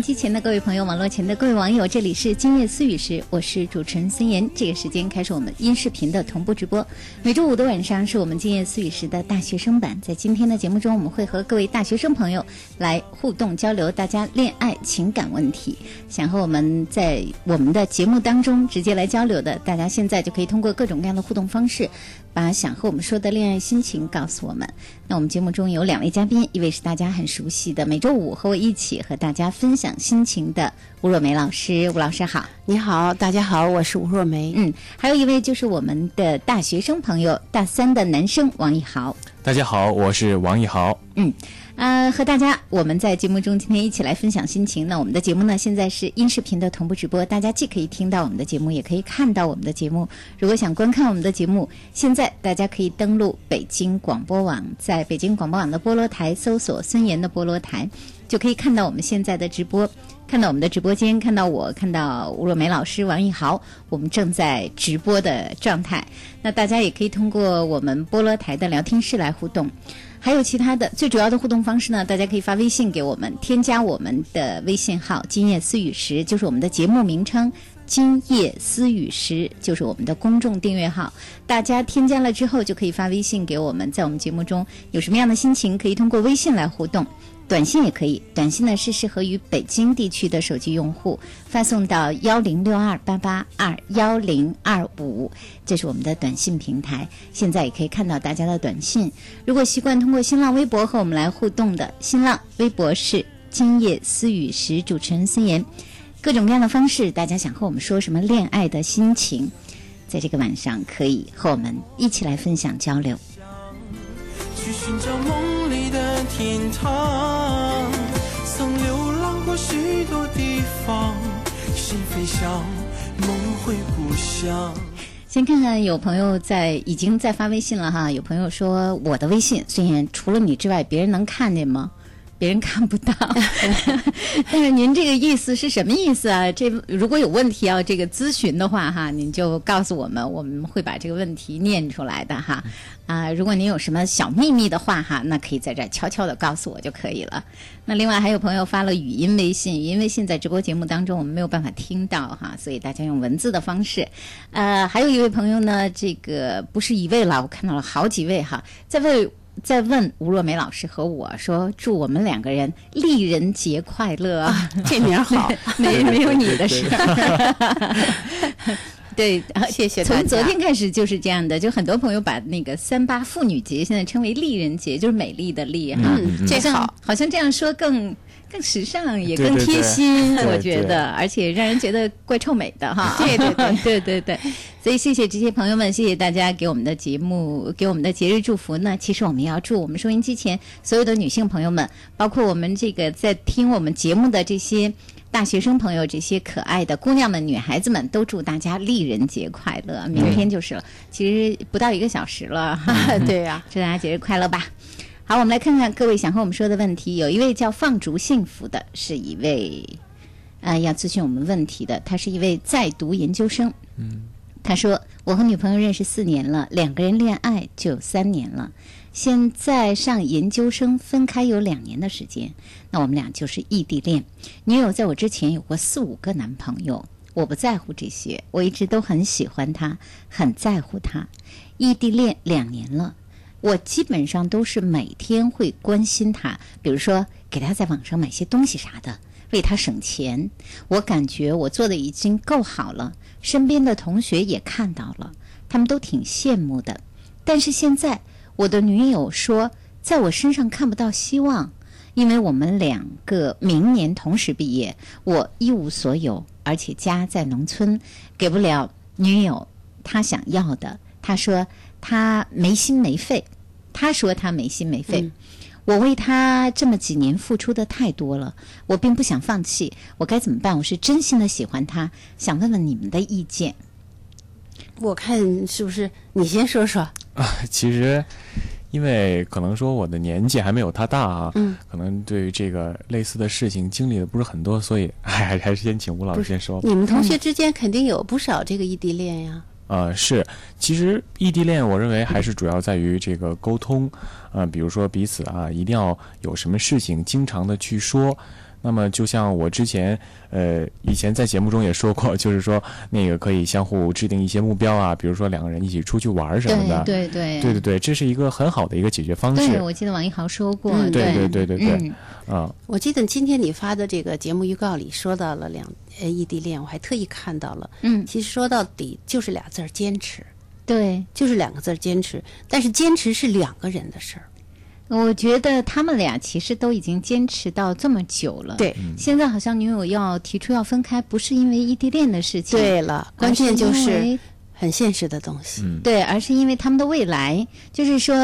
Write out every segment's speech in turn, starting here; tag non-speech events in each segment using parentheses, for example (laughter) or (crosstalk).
机前的各位朋友，网络前的各位网友，这里是今夜思雨时，我是主持人孙岩。这个时间开始我们音视频的同步直播，每周五的晚上是我们今夜思雨时的大学生版。在今天的节目中，我们会和各位大学生朋友来互动交流大家恋爱情感问题。想和我们在我们的节目当中直接来交流的，大家现在就可以通过各种各样的互动方式，把想和我们说的恋爱心情告诉我们。那我们节目中有两位嘉宾，一位是大家很熟悉的，每周五和我一起和大家分享心情的吴若梅老师。吴老师好，你好，大家好，我是吴若梅。嗯，还有一位就是我们的大学生朋友，大三的男生王一豪。大家好，我是王一豪。嗯，呃，和大家我们在节目中今天一起来分享心情。那我们的节目呢，现在是音视频的同步直播，大家既可以听到我们的节目，也可以看到我们的节目。如果想观看我们的节目，现在大家可以登录北京广播网，在北京广播网的菠萝台搜索孙岩的菠萝台，就可以看到我们现在的直播。看到我们的直播间，看到我，看到吴若梅老师、王一豪，我们正在直播的状态。那大家也可以通过我们菠萝台的聊天室来互动。还有其他的最主要的互动方式呢，大家可以发微信给我们，添加我们的微信号“今夜思雨时”，就是我们的节目名称。今夜思雨时”，就是我们的公众订阅号。大家添加了之后，就可以发微信给我们，在我们节目中有什么样的心情，可以通过微信来互动。短信也可以，短信呢是适合于北京地区的手机用户，发送到幺零六二八八二幺零二五，这是我们的短信平台。现在也可以看到大家的短信。如果习惯通过新浪微博和我们来互动的，新浪微博是今夜思雨时，主持人思妍。各种各样的方式，大家想和我们说什么恋爱的心情，在这个晚上可以和我们一起来分享交流。去寻找梦天堂，曾流浪过许多地方，心飞翔，梦回故乡。先看看有朋友在已经在发微信了哈，有朋友说我的微信虽然除了你之外，别人能看见吗？别人看不到，(laughs) (laughs) 但是您这个意思是什么意思啊？这如果有问题要这个咨询的话哈，您就告诉我们，我们会把这个问题念出来的哈。啊，如果您有什么小秘密的话哈，那可以在这儿悄悄的告诉我就可以了。那另外还有朋友发了语音微信，语音微信在直播节目当中我们没有办法听到哈，所以大家用文字的方式。呃，还有一位朋友呢，这个不是一位了，我看到了好几位哈，在为。在问吴若梅老师和我说：“祝我们两个人丽人节快乐。”这名好，(laughs) 没没有你的事。对，(laughs) 谢谢。从昨天开始就是这样的，就很多朋友把那个三八妇女节现在称为丽人节，就是美丽的丽哈。这好，好像这样说更。更时尚也更贴心，我觉得，而且让人觉得怪臭美的哈。对对对 (laughs) 对对对，所以谢谢这些朋友们，谢谢大家给我们的节目给我们的节日祝福。呢其实我们也要祝我们收音机前所有的女性朋友们，包括我们这个在听我们节目的这些大学生朋友，这些可爱的姑娘们、女孩子们，都祝大家丽人节快乐。明天就是了，其实不到一个小时了，对呀，(laughs) 祝大家节日快乐吧。好，我们来看看各位想和我们说的问题。有一位叫放逐幸福的，是一位，呃，要咨询我们问题的。他是一位在读研究生。嗯，他说：“我和女朋友认识四年了，两个人恋爱就有三年了。现在上研究生，分开有两年的时间。那我们俩就是异地恋。女友在我之前有过四五个男朋友，我不在乎这些，我一直都很喜欢他，很在乎他。异地恋两年了。”我基本上都是每天会关心他，比如说给他在网上买些东西啥的，为他省钱。我感觉我做的已经够好了，身边的同学也看到了，他们都挺羡慕的。但是现在我的女友说，在我身上看不到希望，因为我们两个明年同时毕业，我一无所有，而且家在农村，给不了女友她想要的。他说。他没心没肺，他说他没心没肺。我为他这么几年付出的太多了，我并不想放弃，我该怎么办？我是真心的喜欢他，想问问你们的意见。我看是不是你先说说啊？其实，因为可能说我的年纪还没有他大啊，嗯，可能对于这个类似的事情经历的不是很多，所以还还是先请吴老师先说。你们同学之间肯定有不少这个异地恋呀。呃，是，其实异地恋，我认为还是主要在于这个沟通，呃，比如说彼此啊，一定要有什么事情经常的去说。那么，就像我之前，呃，以前在节目中也说过，就是说，那个可以相互制定一些目标啊，比如说两个人一起出去玩什么的，对对对对对，这是一个很好的一个解决方式。对，我记得王一豪说过，对对对对对，啊，我记得今天你发的这个节目预告里说到了两呃异地恋，我还特意看到了，嗯，其实说到底就是俩字儿坚持，对，就是两个字儿坚持，但是坚持是两个人的事儿。我觉得他们俩其实都已经坚持到这么久了。对，现在好像女友要提出要分开，不是因为异地恋的事情。对了，关键就是很现实的东西。对，而是因为他们的未来，就是说，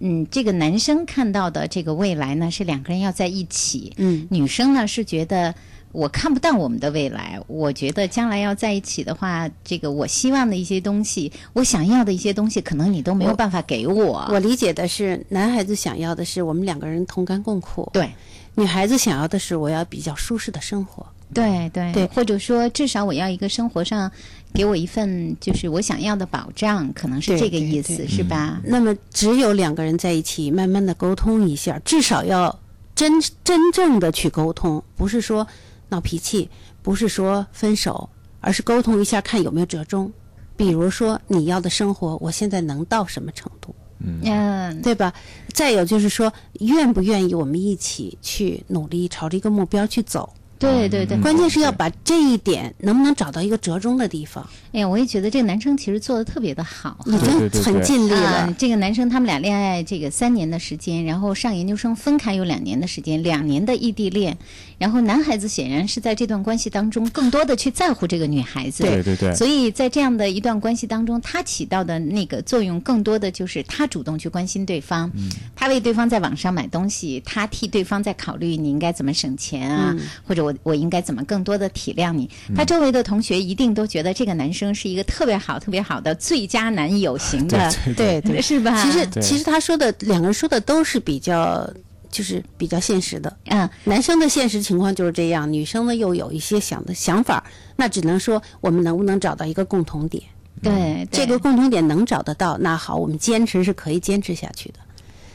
嗯，这个男生看到的这个未来呢，是两个人要在一起。嗯，女生呢是觉得。我看不到我们的未来，我觉得将来要在一起的话，这个我希望的一些东西，我想要的一些东西，可能你都没有办法给我。我理解的是，男孩子想要的是我们两个人同甘共苦，对；女孩子想要的是我要比较舒适的生活，对对对，或者说至少我要一个生活上给我一份就是我想要的保障，可能是这个意思，是吧？那么只有两个人在一起，慢慢的沟通一下，至少要真真正的去沟通，不是说。闹脾气不是说分手，而是沟通一下，看有没有折中。比如说你要的生活，我现在能到什么程度？嗯，对吧？再有就是说，愿不愿意我们一起去努力，朝着一个目标去走？对对对，关键是要把这一点能不能找到一个折中的地方。哎呀，我也觉得这个男生其实做的特别的好，已经很尽力了。这个男生他们俩恋爱这个三年的时间，然后上研究生分开有两年的时间，两年的异地恋。然后男孩子显然是在这段关系当中更多的去在乎这个女孩子，对对对。所以在这样的一段关系当中，他起到的那个作用更多的就是他主动去关心对方，他为对方在网上买东西，他替对方在考虑你应该怎么省钱啊，或者我我应该怎么更多的体谅你。他周围的同学一定都觉得这个男生是一个特别好、特别好的最佳男友型的，对对，是吧？其实其实他说的两个人说的都是比较。就是比较现实的，嗯，男生的现实情况就是这样，女生呢又有一些想的想法，那只能说我们能不能找到一个共同点？对，这个共同点能找得到，那好，我们坚持是可以坚持下去的。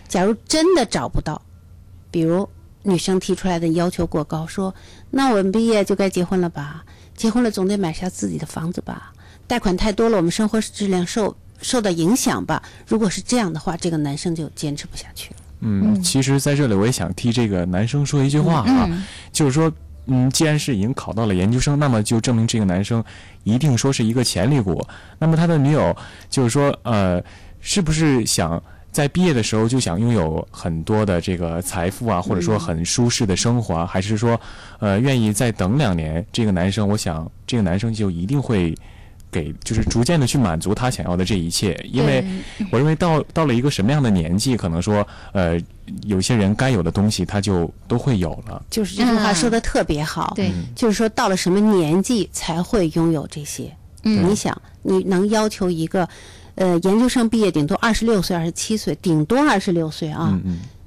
假如真的找不到，比如女生提出来的要求过高，说那我们毕业就该结婚了吧？结婚了总得买下自己的房子吧？贷款太多了，我们生活质量受受到影响吧？如果是这样的话，这个男生就坚持不下去了。嗯，其实在这里我也想替这个男生说一句话啊，就是说，嗯，既然是已经考到了研究生，那么就证明这个男生一定说是一个潜力股。那么他的女友就是说，呃，是不是想在毕业的时候就想拥有很多的这个财富啊，或者说很舒适的生活，还是说，呃，愿意再等两年？这个男生，我想这个男生就一定会。给就是逐渐的去满足他想要的这一切，因为我认为到到了一个什么样的年纪，可能说呃，有些人该有的东西他就都会有了。就是这句话说的特别好，对，就是说到了什么年纪才会拥有这些？嗯，你想你能要求一个呃研究生毕业顶多二十六岁、二十七岁，顶多二十六岁啊，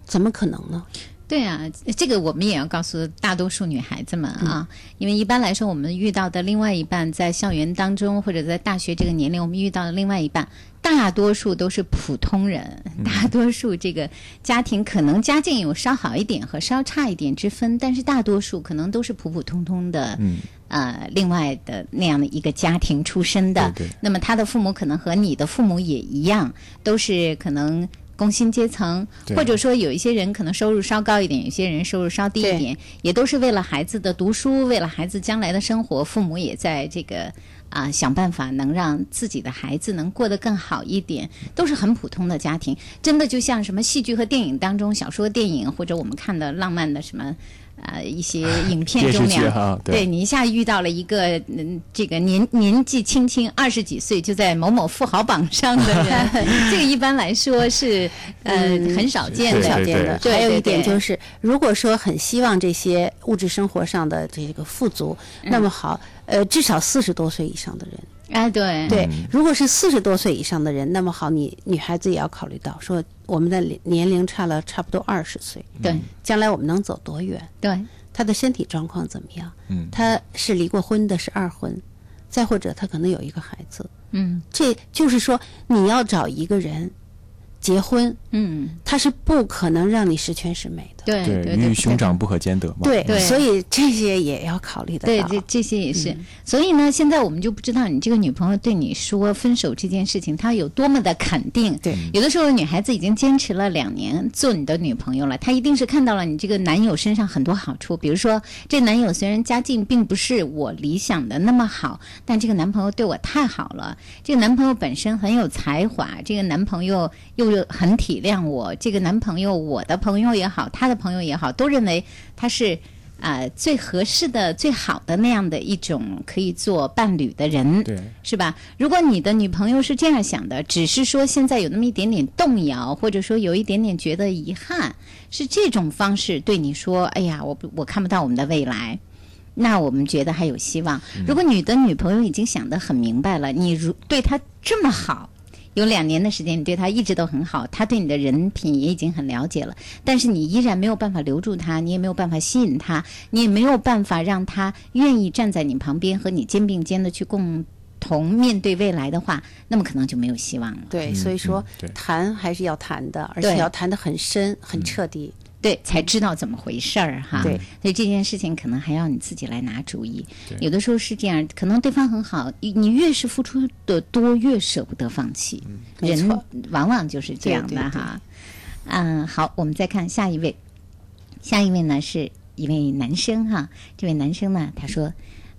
怎么可能呢？对啊，这个我们也要告诉大多数女孩子们啊，因为一般来说，我们遇到的另外一半在校园当中或者在大学这个年龄，我们遇到的另外一半，大多数都是普通人，(laughs) 大多数这个家庭可能家境有稍好一点和稍差一点之分，但是大多数可能都是普普通通的，呃，另外的那样的一个家庭出身的。那么他的父母可能和你的父母也一样，都是可能。工薪阶层，或者说有一些人可能收入稍高一点，有些人收入稍低一点，也都是为了孩子的读书，为了孩子将来的生活，父母也在这个啊想办法能让自己的孩子能过得更好一点，都是很普通的家庭，真的就像什么戏剧和电影当中，小说、电影或者我们看的浪漫的什么。呃，一些影片中呀，对你一下遇到了一个嗯，这个年年纪轻轻二十几岁就在某某富豪榜上的人，(laughs) 这个一般来说是呃很少见的。少见的。还有一点就是，如果说很希望这些物质生活上的这个富足，那么好，呃，至少四十多岁以上的人。啊，对对，如果是四十多岁以上的人，那么好，你女孩子也要考虑到，说我们的年龄差了差不多二十岁，对，将来我们能走多远？对，她的身体状况怎么样？嗯，他是离过婚的，是二婚，再或者她可能有一个孩子，嗯，这就是说你要找一个人。结婚，嗯，他是不可能让你十全十美的，对对，与熊掌不可兼得嘛，对对，所以这些也要考虑的，对，这这些也是。所以呢，现在我们就不知道你这个女朋友对你说分手这件事情，她有多么的肯定。对，有的时候女孩子已经坚持了两年做你的女朋友了，她一定是看到了你这个男友身上很多好处，比如说这男友虽然家境并不是我理想的那么好，但这个男朋友对我太好了，这个男朋友本身很有才华，这个男朋友又。就很体谅我这个男朋友，我的朋友也好，他的朋友也好，都认为他是啊最合适的、最好的那样的一种可以做伴侣的人，对，是吧？如果你的女朋友是这样想的，只是说现在有那么一点点动摇，或者说有一点点觉得遗憾，是这种方式对你说：“哎呀，我我看不到我们的未来。”那我们觉得还有希望。如果你的女朋友已经想得很明白了，你如对她这么好。有两年的时间，你对他一直都很好，他对你的人品也已经很了解了，但是你依然没有办法留住他，你也没有办法吸引他，你也没有办法让他愿意站在你旁边和你肩并肩的去共同面对未来的话，那么可能就没有希望了。对，所以说谈还是要谈的，而且要谈得很深、很彻底。对，才知道怎么回事儿哈。对，所以这件事情可能还要你自己来拿主意对。有的时候是这样，可能对方很好，你你越是付出的多，越舍不得放弃。人往往就是这样的哈。嗯，好，我们再看下一位，下一位呢是一位男生哈。这位男生呢，他说。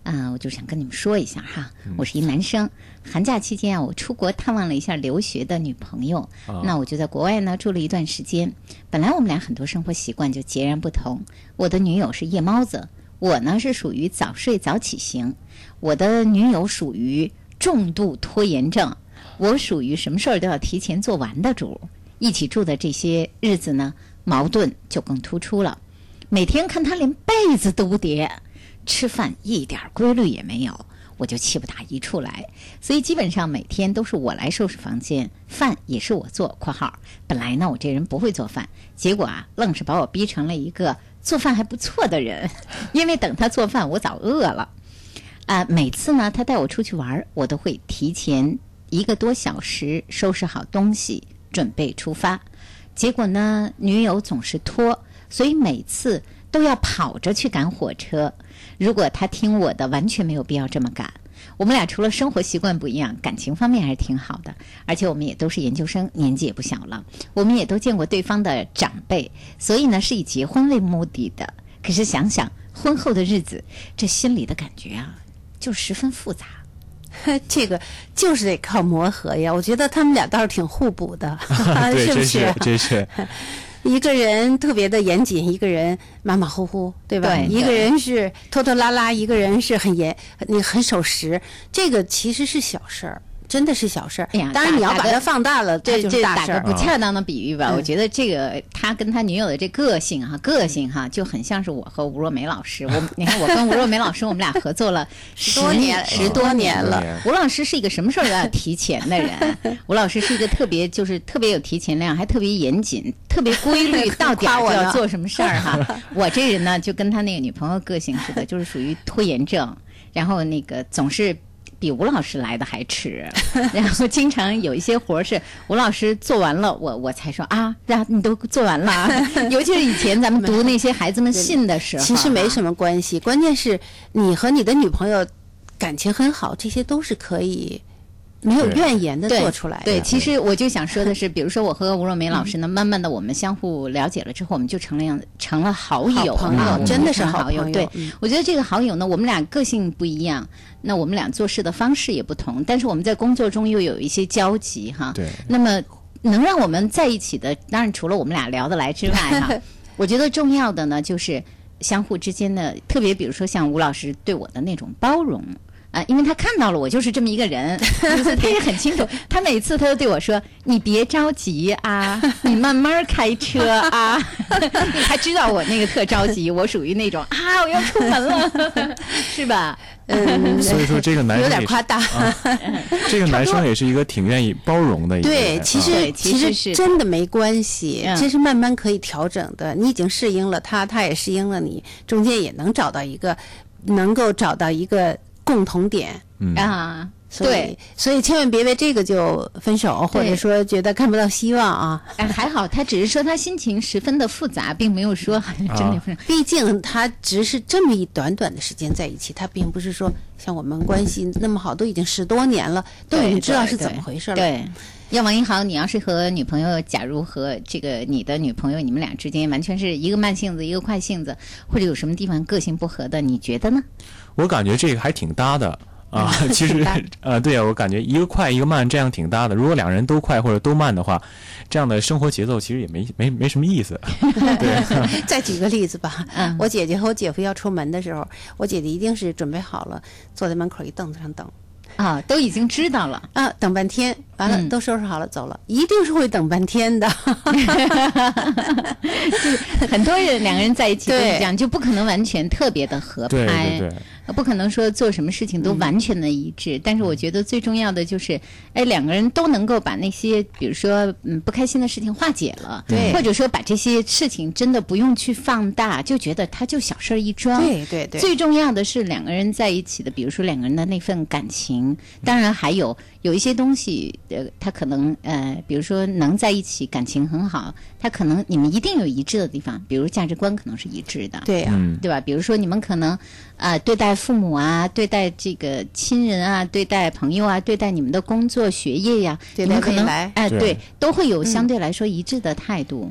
啊、我就想跟你们说一下哈，我是一男生。寒假期间啊，我出国探望了一下留学的女朋友，那我就在国外呢住了一段时间。本来我们俩很多生活习惯就截然不同。我的女友是夜猫子，我呢是属于早睡早起型。我的女友属于重度拖延症，我属于什么事儿都要提前做完的主。一起住的这些日子呢，矛盾就更突出了。每天看她连被子都不叠，吃饭一点规律也没有，我就气不打一处来。所以基本上每天都是我来收拾房间，饭也是我做（括号本来呢我这人不会做饭，结果啊愣是把我逼成了一个做饭还不错的人，(laughs) 因为等他做饭我早饿了。啊、每次呢他带我出去玩，我都会提前一个多小时收拾好东西，准备出发。结果呢，女友总是拖，所以每次都要跑着去赶火车。如果他听我的，完全没有必要这么赶。我们俩除了生活习惯不一样，感情方面还是挺好的，而且我们也都是研究生，年纪也不小了，我们也都见过对方的长辈，所以呢是以结婚为目的的。可是想想婚后的日子，这心里的感觉啊，就十分复杂。(laughs) 这个就是得靠磨合呀。我觉得他们俩倒是挺互补的，(laughs) (laughs) 对，是不真是真是，一个人特别的严谨，一个人马马虎虎，对吧？对一个人是拖拖拉拉，一个人是很严，你很守时。这个其实是小事儿，真的是小事儿。哎呀当然你要把它放大了，这就是这打个大事儿。不恰当的比喻吧，嗯我觉得这个他跟他女友的这个性哈，个性哈，就很像是我和吴若梅老师。我 (laughs) 你看，我跟吴若梅老师，我们俩合作了 (laughs) 十多年十多年了。吴老师是一个什么事儿都要提前的人，(laughs) 吴老师是一个特别就是特别有提前量，还特别严谨、特别规律，到点儿就要做什么事儿哈。我这人呢，就跟他那个女朋友个性似的，就是属于拖延症，然后那个总是。比吴老师来的还迟，然后经常有一些活儿是吴老师做完了，我我才说啊，呀，你都做完了啊。(laughs) 尤其是以前咱们读那些孩子们信的时候，其实没。什么关系，关键是你和你的女朋友感情很好，这些都是可以没有怨言的做出来的。对，其实我就想说的是，(laughs) 比如说我和吴若梅老师呢，慢慢的我们相互了解了之后，我们就成了样成了好友好朋友真的是好友对。嗯，我觉得这个好友呢，我们俩个性不一样，那我们俩做事的方式也不同，但是我们在工作中又有一些交集哈。对。那么能让我们在一起的，当然除了我们俩聊得来之外哈，(laughs) 我觉得重要的呢就是相互之间的，特别比如说像吴老师对我的那种包容。啊，因为他看到了我就是这么一个人，(laughs) 就是他也很清楚。他每次他都对我说：“你别着急啊，你慢慢开车啊。(laughs) ”他知道我那个特着急，我属于那种啊，我要出门了，(laughs) 是吧？嗯，所以说这个男有生有点夸大。这个男生也是一个挺愿意包容的一个对，人。其实、啊对其其实是实真的没关系，嗯这是慢慢可以调整的。你已经适应了他，他也适应了你，中间也能找到一个，能够找到一个共同点。嗯啊，所以对，，所以千万别为这个就分手，或者说觉得看不到希望啊。哎，还好，他只是说他心情十分的复杂，并没有说好像 (laughs) 真的分手。啊。毕竟他只是这么一短短的时间在一起，他并不是说像我们关系那么好，都已经十多年了，都已经知道是怎么回事了。对，要王一豪，你要是和女朋友，假如和这个你的女朋友，你们俩之间完全是一个慢性子，一个快性子，或者有什么地方个性不合的，你觉得呢？我感觉这个还挺搭的啊。(laughs) 其实呃，对啊，我感觉一个快一个慢，这样挺搭的。如果两人都快或者都慢的话，这样的生活节奏其实也没没没什么意思。(laughs) 对，(laughs) 再举个例子吧，嗯我姐姐和我姐夫要出门的时候，我姐姐一定是准备好了，坐在门口一凳子上等啊，都已经知道了。啊，等半天，完了、嗯都收拾好了走了，一定是会等半天的。(laughs) 就很多人两个人在一起都是对这样，就不可能完全特别的合拍。对对。不可能说做什么事情都完全的一致。但是我觉得最重要的就是，哎，两个人都能够把那些比如说嗯不开心的事情化解了，对或者说把这些事情真的不用去放大，就觉得它就小事儿一桩。对对对最重要的是两个人在一起的，比如说两个人的那份感情，当然还有有一些东西，呃，他可能呃，比如说能在一起，感情很好，他可能你们一定有一致的地方，比如价值观可能是一致的，对呀、嗯，对吧？比如说你们可能啊、呃对待父母啊，对待这个亲人啊，对待朋友啊，对待你们的工作学业呀、对你们可能哎、对对，都会有相对来说一致的态度。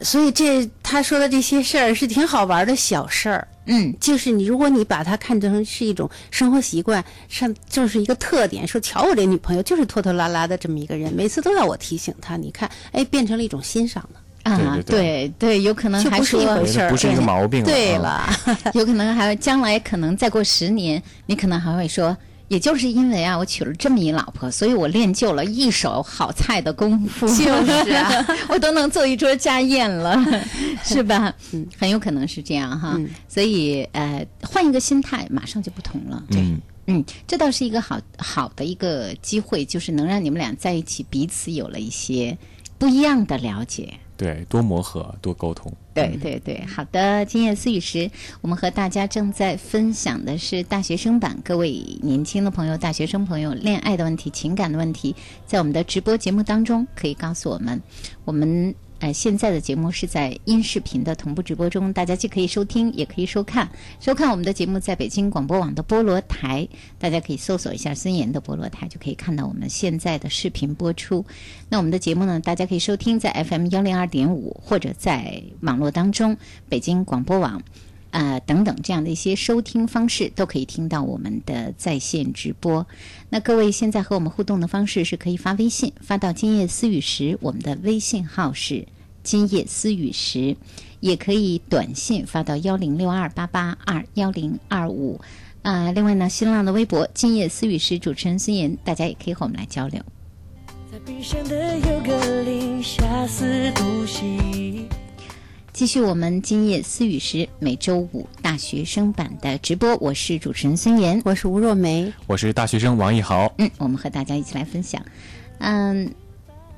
所以这他说的这些事儿是挺好玩的小事儿。嗯，就是你，如果你把它看成是一种生活习惯，上就是一个特点。说，瞧我这女朋友就是拖拖拉拉的这么一个人，每次都要我提醒她。你看，哎，变成了一种欣赏了。啊，对对对对，有可能还是一说回事儿不是一个毛病了。对啊了，(laughs) 有可能还将来可能再过十年，你可能还会说，也就是因为啊，我娶了这么一老婆，所以我练就了一手好菜的功夫，就是啊，(laughs) 我都能做一桌家宴了，(laughs) 是吧？嗯很有可能是这样哈。嗯所以呃，换一个心态，马上就不同了。嗯，嗯，这倒是一个好好的一个机会，就是能让你们俩在一起，彼此有了一些不一样的了解。对，多磨合，多沟通。对对对，好的。今夜思雨时，我们和大家正在分享的是大学生版，各位年轻的朋友、大学生朋友，恋爱的问题、情感的问题，在我们的直播节目当中可以告诉我们。我们呃现在的节目是在音视频的同步直播中，大家既可以收听，也可以收看。收看我们的节目在北京广播网的菠萝台，大家可以搜索一下孙岩的菠萝台，就可以看到我们现在的视频播出。那我们的节目呢，大家可以收听在 FM 幺零二点五，或者在网络当中北京广播网。啊、等等这样的一些收听方式都可以听到我们的在线直播。那各位现在和我们互动的方式是可以发微信发到“今夜思雨时”，我们的微信号是“今夜思雨时”，也可以短信发到幺零六二八八二幺零二五。啊，另外呢，新浪的微博“今夜思雨时”主持人孙岩，大家也可以和我们来交流。在冰箱的有个零下四度 C。继续我们今夜思雨时每周五大学生版的直播，我是主持人孙岩，我是吴若梅。我是大学生王一豪。嗯，我们和大家一起来分享。嗯，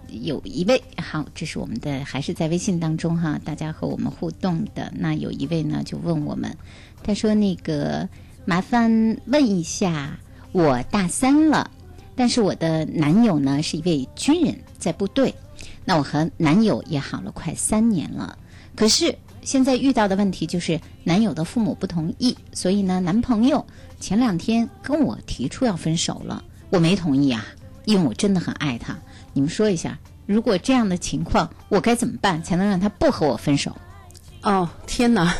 有一位好，这是我们的还是在微信当中哈，大家和我们互动的。那有一位呢就问我们，他说那个麻烦问一下，我大三了，但是我的男友呢是一位军人，在部队。那我和男友也好了快三年了，可是现在遇到的问题就是男友的父母不同意，所以呢，男朋友前两天跟我提出要分手了，我没同意啊，因为我真的很爱他。你们说一下，如果这样的情况，我该怎么办才能让他不和我分手？(laughs) 哦，天哪！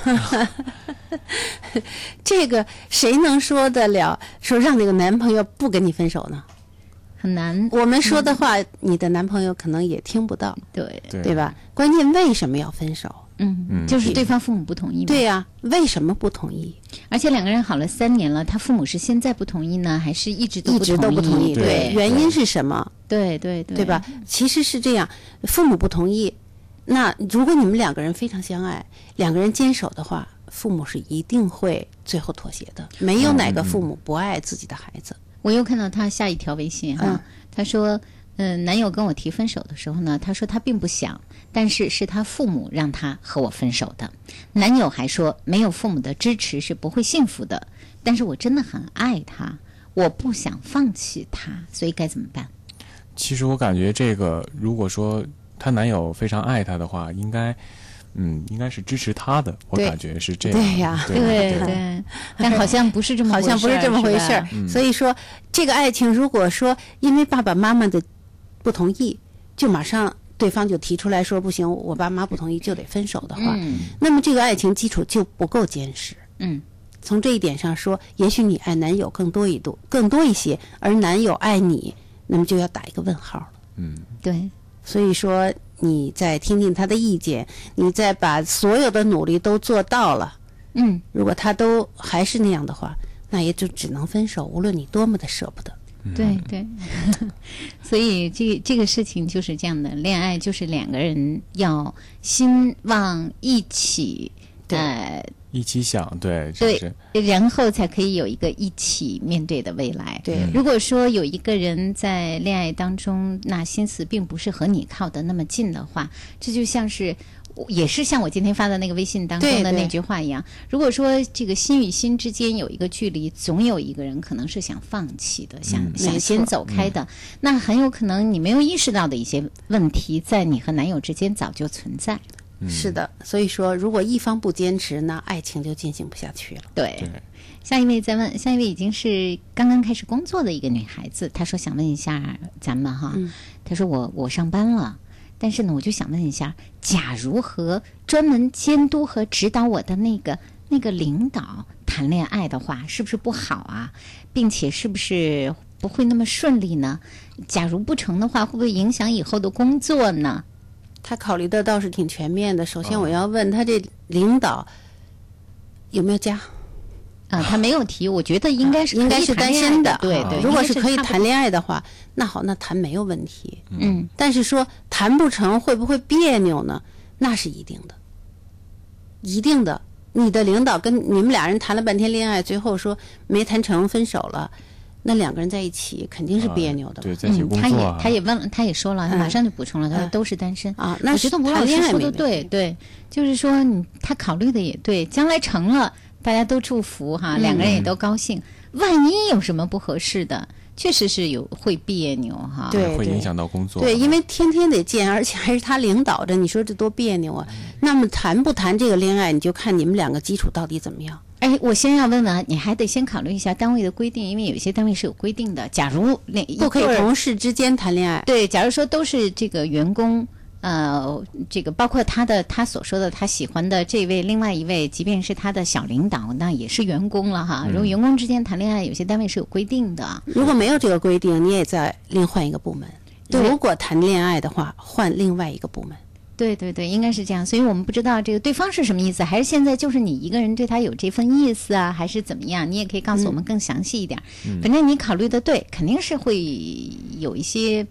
这个谁能说得了？说让那个男朋友不跟你分手呢？很难，我们说的话，你的男朋友可能也听不到，对对对吧？关键为什么要分手？嗯，嗯就是对方父母不同意嘛。对呀、为什么不同意？而且两个人好了三年了，他父母是现在不同意呢，还是一直都一直都不同意，对原因是什么？对对对，对吧？？其实是这样，父母不同意，那如果你们两个人非常相爱，两个人坚守的话，父母是一定会最后妥协的。没有哪个父母不爱自己的孩子。我又看到他下一条微信哈，嗯他说，嗯、男友跟我提分手的时候呢，他说他并不想，但是是他父母让他和我分手的。男友还说，没有父母的支持是不会幸福的，但是我真的很爱他，我不想放弃他，所以该怎么办？其实我感觉这个，如果说她男友非常爱她的话，应该，嗯，应该是支持她的。我感觉是这样。对呀对对对对，(laughs) 但好像不是这么好像不是这么回事儿。所以说，这个爱情如果说因为爸爸妈妈的不同意，就马上对方就提出来说不行，我爸妈不同意就得分手的话，嗯那么这个爱情基础就不够坚实。嗯，从这一点上说，也许你爱男友更多一度更多一些，而男友爱你，那么就要打一个问号了。嗯，对，所以说，你再听听他的意见，你再把所有的努力都做到了，嗯，如果他都还是那样的话，那也就只能分手，无论你多么的舍不得。对对，(laughs) 所以这这个事情就是这样的，恋爱就是两个人要心往一起，呃，一起想，对，对是？，然后才可以有一个一起面对的未来。对如果说有一个人在恋爱当中，那心思并不是和你靠得那么近的话，这就像是。也是像我今天发的那个微信当中的那句话一样，如果说这个心与心之间有一个距离，总有一个人可能是想放弃的，想、想先走开的，那很有可能你没有意识到的一些问题，在你和男友之间早就存在。是的，所以说如果一方不坚持，那爱情就进行不下去了。对，对，下一位再问，下一位已经是刚刚开始工作的一个女孩子，她说想问一下咱们哈，她说我我上班了，但是呢，我就想问一下，假如和专门监督和指导我的那个那个领导谈恋爱的话，是不是不好啊？并且是不是不会那么顺利呢？假如不成的话，会不会影响以后的工作呢？他考虑的倒是挺全面的。首先，我要问他这领导有没有家？啊，他没有提，我觉得应该是应该是单身的，对对。如果是可以谈恋爱的话，那好，那谈没有问题。嗯，但是说谈不成会不会别扭呢？那是一定的，一定的。你的领导跟你们俩人谈了半天恋爱，最后说没谈成，分手了，那两个人在一起肯定是别扭的嘛。对，在一起嗯，他也工作啊，他也问了，他也说了，他马嗯上就补充了，他说嗯都是单身啊那我觉得吴老师谈恋爱说的对对，就是说你他考虑的也对，将来成了，大家都祝福哈，两个人也都高兴。万一有什么不合适的，确实是有会别扭哈。对会影响到工作。对，因为天天得见，而且还是他领导着，你说这多别扭啊！那么谈不谈这个恋爱，你就看你们两个基础到底怎么样。哎，我先要问问，你还得先考虑一下单位的规定，因为有些单位是有规定的。假如那不可以同事之间谈恋爱。对，假如说都是这个员工，呃，这个包括他的他所说的他喜欢的这位，另外一位，即便是他的小领导，那也是员工了哈。如果员工之间谈恋爱，有些单位是有规定的。如果没有这个规定，你也在另换一个部门。对如果谈恋爱的话，换另外一个部门。对对对，应该是这样。所以我们不知道这个对方是什么意思，还是现在就是你一个人对他有这份意思啊，还是怎么样？你也可以告诉我们更详细一点。反正你考虑的对，肯定是会有一些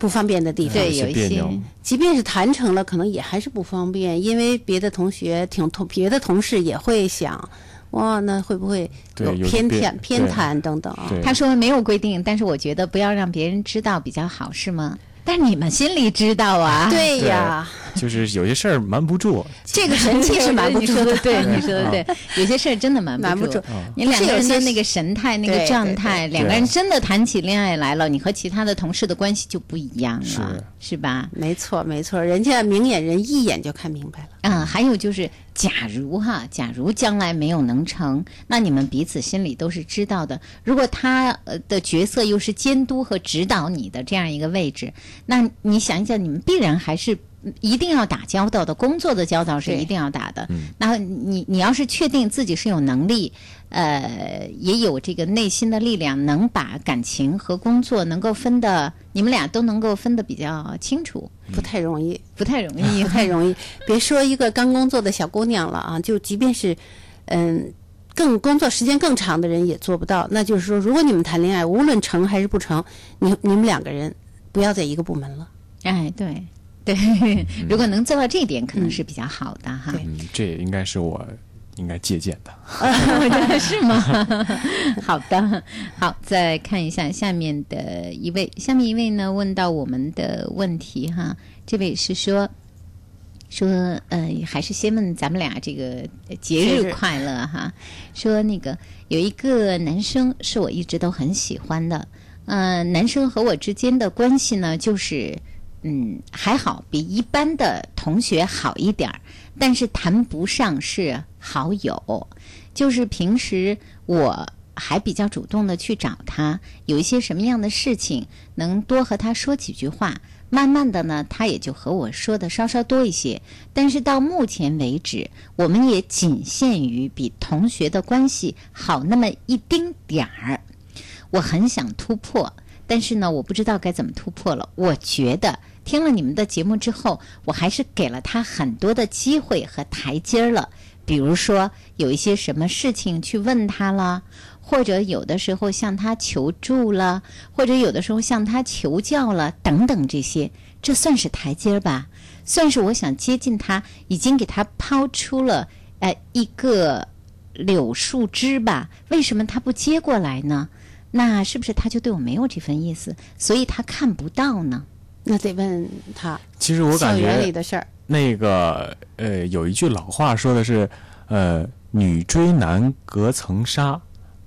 不方便的地方。对有一些即便是谈成了，可能也还是不方便，因为别的同学挺同别的同事也会想，哇，那会不会有偏袒、偏袒等等啊？他说没有规定，但是我觉得不要让别人知道比较好，是吗？但你们心里知道啊。对呀，就是有些事儿瞒不住。这个神器是瞒不住的。你说的对，你说的对，有些事儿真的瞒瞒不住住。你两个人的那个神态、那个状态，两个人真的谈起恋爱来了，你和其他的同事的关系就不一样了，是是吧？没错，没错，人家明眼人一眼就看明白了。嗯，还有就是，假如哈，假如将来没有能成，那你们彼此心里都是知道的。如果他呃的角色又是监督和指导你的这样一个位置，那你想一想，你们必然还是一定要打交道的，工作的交道是一定要打的。那你你要是确定自己是有能力，呃，也有这个内心的力量，能把感情和工作能够分的，你们俩都能够分得比较清楚，不太容易，不太容易，(laughs) 不太容易。别说一个刚工作的小姑娘了啊，就即便是，嗯，更工作时间更长的人也做不到。那就是说，如果你们谈恋爱，无论成还是不成，你你们两个人不要在一个部门了。哎，对对，(laughs) 如果能做到这一点，可能是比较好的哈。对嗯，这也应该是我应该借鉴的。(laughs) 是吗？(laughs) 好的，好，再看一下下面的一位，下面一位呢问到我们的问题哈，这位是说。说，呃，还是先问咱们俩这个节日快乐哈。说那个有一个男生是我一直都很喜欢的，呃，男生和我之间的关系呢，就是嗯还好，比一般的同学好一点儿，但是谈不上是好友，就是平时我。还比较主动的去找他，有一些什么样的事情能多和他说几句话，慢慢的呢，他也就和我说的稍稍多一些。但是到目前为止，我们也仅限于比同学的关系好那么一丁点儿。我很想突破，但是呢，我不知道该怎么突破了。我觉得听了你们的节目之后，我还是给了他很多的机会和台阶儿了。比如说，有一些什么事情去问他了，或者有的时候向他求助了，或者有的时候向他求教了，等等这些，这算是台阶儿吧？算是我想接近他，已经给他抛出了呃一个柳树枝吧，为什么他不接过来呢？那是不是他就对我没有这份意思，所以他看不到呢？那得问他。其实我感校园里觉的事儿，那个呃，有一句老话说的是，呃，女追男隔层纱，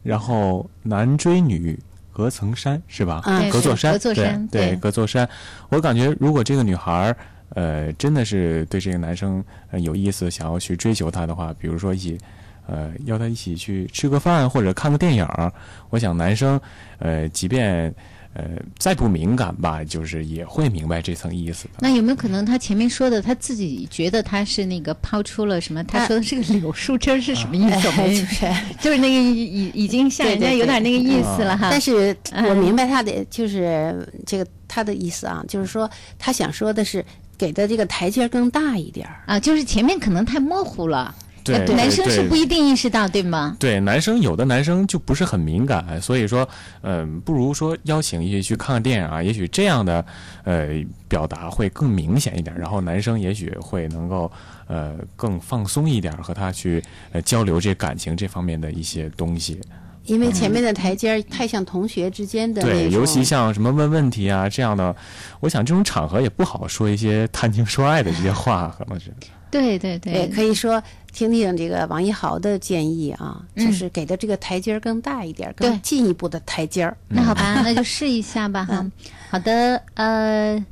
然后男追女隔层山，是吧？啊隔座山，隔座山对对隔座山。我感觉如果这个女孩儿。呃，真的是对这个男生呃有意思，想要去追求他的话，比如说一起，呃，邀他一起去吃个饭或者看个电影儿，我想男生，呃，即便呃再不敏感吧，就是也会明白这层意思的。那有没有可能他前面说的他自己觉得他是那个抛出了什么？他说的是个柳树枝儿是什么意思？我 (laughs) 哎们就是就是那个已已已经像人家有点那个意思了哈。但是嗯我明白他的就是这个他的意思啊，就是说他想说的是给的这个台阶更大一点儿。啊，就是前面可能太模糊了，对呃男生是不一定意识到，对吗？对，男生有的男生就不是很敏感，所以说，嗯、不如说邀请一些去看看电影啊，也许这样的，呃，表达会更明显一点，然后男生也许会能够，呃，更放松一点，和他去呃交流这感情这方面的一些东西。因为前面的台阶儿太像同学之间的那对，尤其像什么问问题啊这样的，我想这种场合也不好说一些谈情说爱的这些话，可能是。对对也对，可以说听听这个王一豪的建议啊，嗯就是给的这个台阶儿更大一点儿，更进一步的台阶儿。那好吧，那就试一下吧 (laughs) 哈。好的，呃，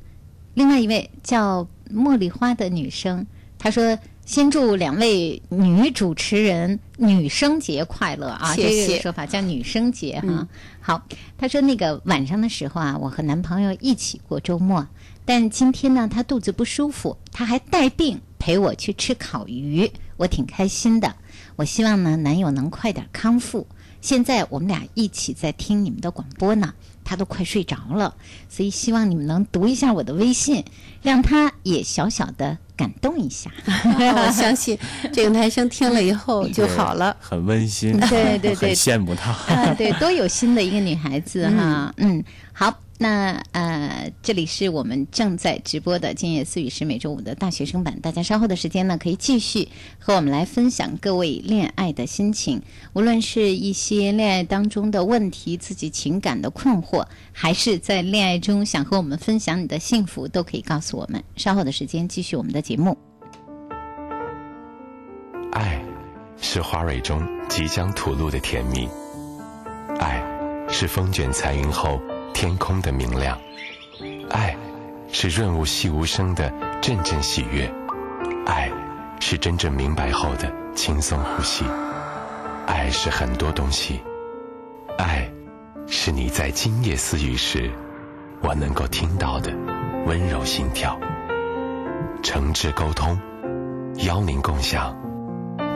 另外一位叫茉莉花的女生，她说。先祝两位女主持人女生节快乐啊！谢谢这个说法叫女生节哈。嗯好，她说那个晚上的时候啊，我和男朋友一起过周末，但今天呢，他肚子不舒服，他还带病陪我去吃烤鱼，我挺开心的。我希望呢，男友能快点康复。现在我们俩一起在听你们的广播呢，他都快睡着了，所以希望你们能读一下我的微信，让他也小小的感动一下。(laughs) 我相信这个男生听了以后就好了。很温馨，对 (laughs) 对对很羡慕他。啊，对，多有心的一个女孩子哈。嗯，好，那呃，这里是我们正在直播的《今夜思语》是每周五的大学生版，大家稍后的时间呢，可以继续和我们来分享各位恋爱的心情，无论是一些恋爱当中的问题、自己情感的困惑，还是在恋爱中想和我们分享你的幸福，都可以告诉我们。稍后的时间继续我们的节目。爱，是花蕊中即将吐露的甜蜜；爱，是风卷残云后天空的明亮；爱，是润物细无声的阵阵喜悦；爱，是真正明白后的轻松呼吸；爱是很多东西；爱，是你在今夜私语时，我能够听到的温柔心跳。诚挚沟通，邀您共享。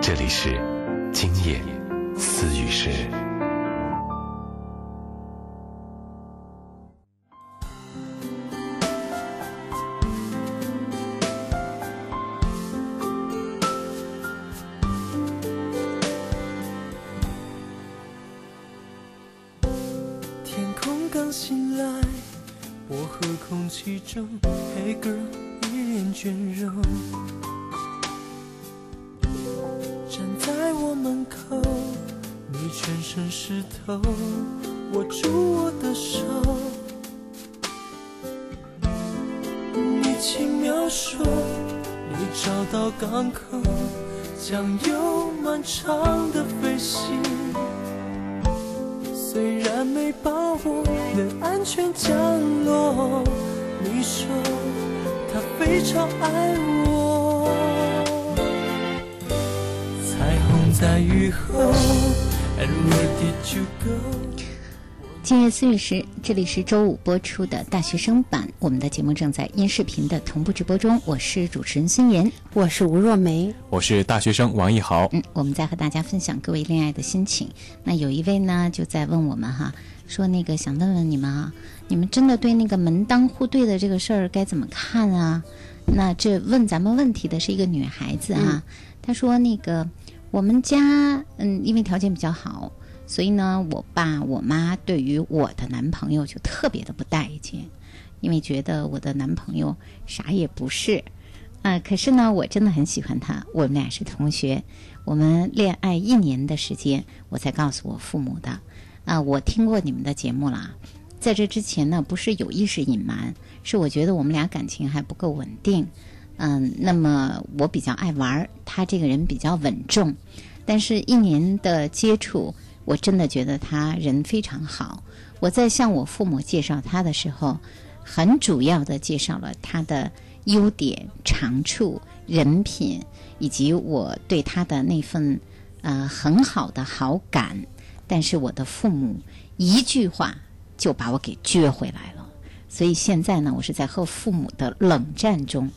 这里是今夜私语时。今夜思语时，这里是周五播出的大学生版，我们的节目正在音视频的同步直播中。我是主持人孙岩，我是吴若梅，我是大学生王一豪。嗯，我们在和大家分享各位恋爱的心情。那有一位呢，就在问我们哈，说那个想问问你们啊，你们真的对那个门当户对的这个事儿该怎么看啊？那这问咱们问题的是一个女孩子啊，她说那个我们家嗯，因为条件比较好。所以呢，我爸我妈对于我的男朋友就特别的不待见，因为觉得我的男朋友啥也不是，啊、可是呢，我真的很喜欢他，我们俩是同学，我们恋爱一年的时间，我才告诉我父母的。啊、我听过你们的节目啦，在这之前呢，不是有意识隐瞒，是我觉得我们俩感情还不够稳定。嗯，那么我比较爱玩，他这个人比较稳重，但是一年的接触，我真的觉得他人非常好。我在向我父母介绍他的时候，很主要的介绍了他的优点、长处、人品，以及我对他的那份呃很好的好感。但是我的父母一句话就把我给撅回来了，所以现在呢，我是在和父母的冷战中。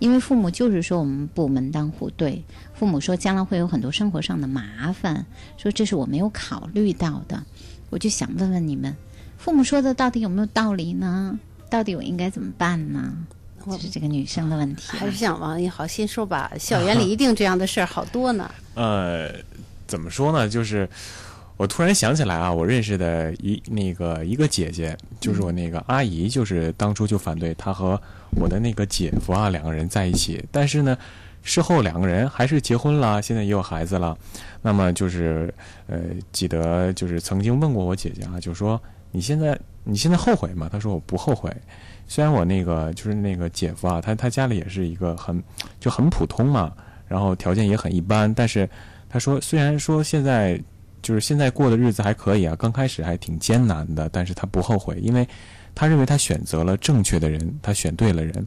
因为父母就是说我们不门当户对，父母说将来会有很多生活上的麻烦，说这是我没有考虑到的。我就想问问你们，父母说的到底有没有道理呢？到底我应该怎么办呢？就是这个女生的问题、啊。还是想王一豪先说吧，校园里 (laughs) 一定这样的事儿好多呢。呃，怎么说呢？就是我突然想起来啊，我认识的一那个一个姐姐，就是我那个阿姨，就是当初就反对她和我的那个姐夫啊两个人在一起，但是呢，事后两个人还是结婚了，现在也有孩子了。那么就是呃，记得就是曾经问过我姐姐啊，就说你现在你现在后悔吗？她说我不后悔。虽然我那个就是那个姐夫啊，他他家里也是一个很就很普通嘛，然后条件也很一般，但是他说虽然说现在就是现在过的日子还可以啊，刚开始还挺艰难的，但是他不后悔，因为他认为他选择了正确的人，他选对了人。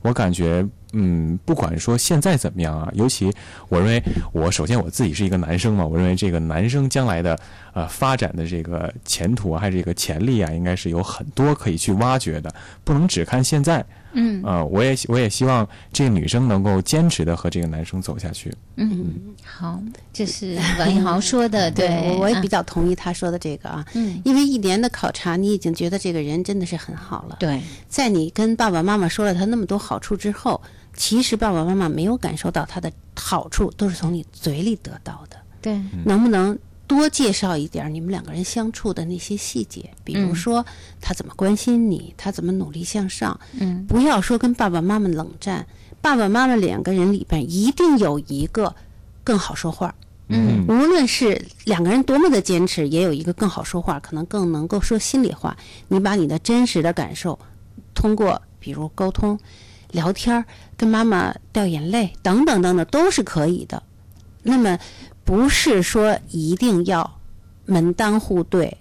我感觉，嗯，不管说现在怎么样啊，尤其我认为，我首先我自己是一个男生嘛，我认为这个男生将来的呃发展的这个前途，还是这个潜力啊，应该是有很多可以去挖掘的，不能只看现在。嗯。啊、我也我也希望这个女生能够坚持的和这个男生走下去。嗯，好，这是王一豪说的，(laughs) 对，我我也比较较同意他说的这个啊，嗯，因为一年的考察，你已经觉得这个人真的是很好了。对，在你跟爸爸妈妈说了他那么多好处之后，其实爸爸妈妈没有感受到他的好处，都是从你嘴里得到的。对，能不能多介绍一点你们两个人相处的那些细节？比如嗯说他怎么关心你，他怎么努力向上。嗯，不要说跟爸爸妈妈冷战，爸爸妈妈两个人里边一定有一个更好说话。嗯无论是两个人多么的坚持，也有一个更好说话，可能更能够说心里话。你把你的真实的感受，通过比如沟通、聊天、跟妈妈掉眼泪等等等等，都是可以的。那么，不是说一定要门当户对，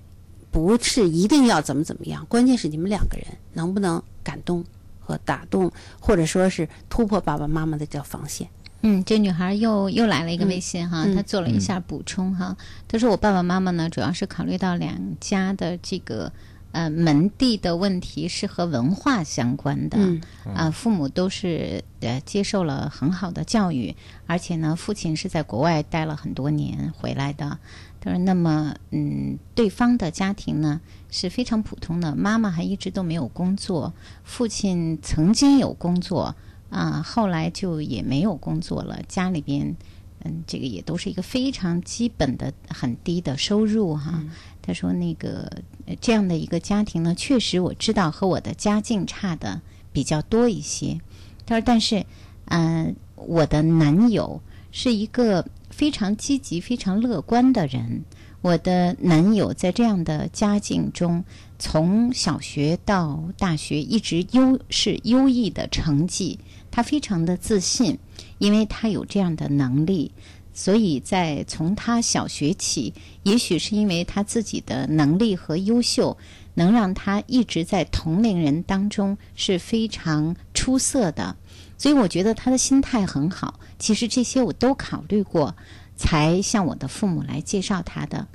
不是一定要怎么怎么样，关键是你们两个人能不能感动和打动，或者说是突破爸爸妈妈的这防线。嗯，这女孩又又来了一个微信哈，嗯她做了一下补充哈，她说我爸爸妈妈呢，主要是考虑到两家的这个呃门第的问题是和文化相关的，嗯。啊、父母都是呃接受了很好的教育，而且呢，父亲是在国外待了很多年回来的。他说：“那么，嗯，对方的家庭呢是非常普通的，妈妈还一直都没有工作，父亲曾经有工作啊，后来就也没有工作了，家里边，嗯，这个也都是一个非常基本的、很低的收入哈。他说：“那个呃这样的一个家庭呢，确实我知道和我的家境差的比较多一些。他说，但是，嗯、我的男友是一个非常积极、非常乐观的人。我的男友在这样的家境中，从小学到大学一直优是优异的成绩，他非常的自信，因为他有这样的能力。”所以在从他小学起，也许是因为他自己的能力和优秀，能让他一直在同龄人当中是非常出色的。所以我觉得他的心态很好。其实这些我都考虑过，才向我的父母来介绍他的。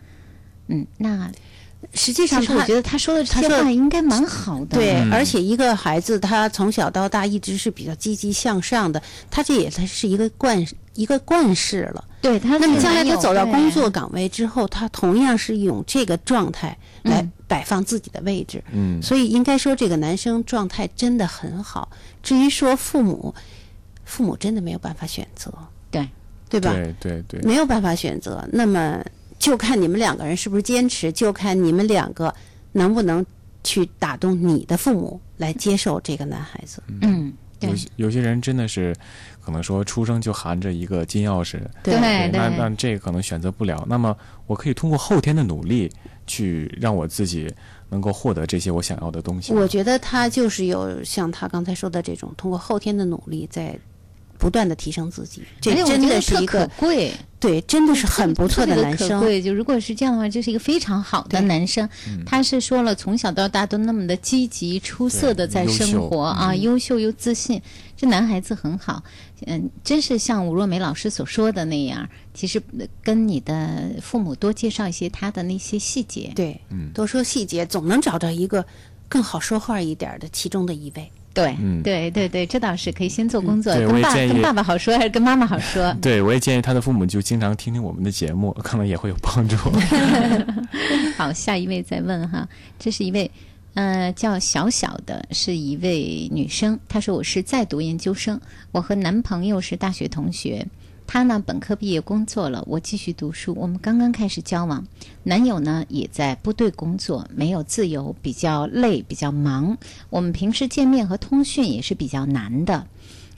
嗯，那实际上他我觉得他说的这些话应该蛮好的。对，嗯而且一个孩子他从小到大一直是比较积极向上的，他这也他是一个惯一个惯式了。对他那么将来他走到工作岗位之后，他同样是用这个状态来嗯摆放自己的位置。嗯所以应该说这个男生状态真的很好。至于说父母，父母真的没有办法选择，对对吧？对对对，没有办法选择，那么就看你们两个人是不是坚持，就看你们两个能不能去打动你的父母来接受这个男孩子。嗯，有些有些人真的是，可能说出生就含着一个金钥匙，对对那那这个可能选择不了。那么我可以通过后天的努力，去让我自己能够获得这些我想要的东西。我觉得他就是有像他刚才说的这种，通过后天的努力在不断的提升自己，这真的是一个可贵。对，真的是很不错的男生。可贵。就如果是这样的话，这是一个非常好的男生。他是说了，从小到大都那么的积极、出色的在生活啊，优秀又自信，这男孩子很好。嗯，真是像吴若梅老师所说的那样，其实呃跟你的父母多介绍一些他的那些细节。对，多说细节，总能找到一个更好说话一点的其中的一位。对，嗯对对对，这倒是可以先做工作，跟爸跟爸爸好说，还是跟妈妈好说？(laughs) 对，我也建议他的父母就经常听听我们的节目，可能也会有帮助。(laughs) (laughs) 好，下一位再问哈，这是一位呃叫小小的，是一位女生。她说我是在读研究生，我和男朋友是大学同学。他呢本科毕业工作了，我继续读书。我们刚刚开始交往，男友呢也在部队工作，没有自由，比较累，比较忙。我们平时见面和通讯也是比较难的。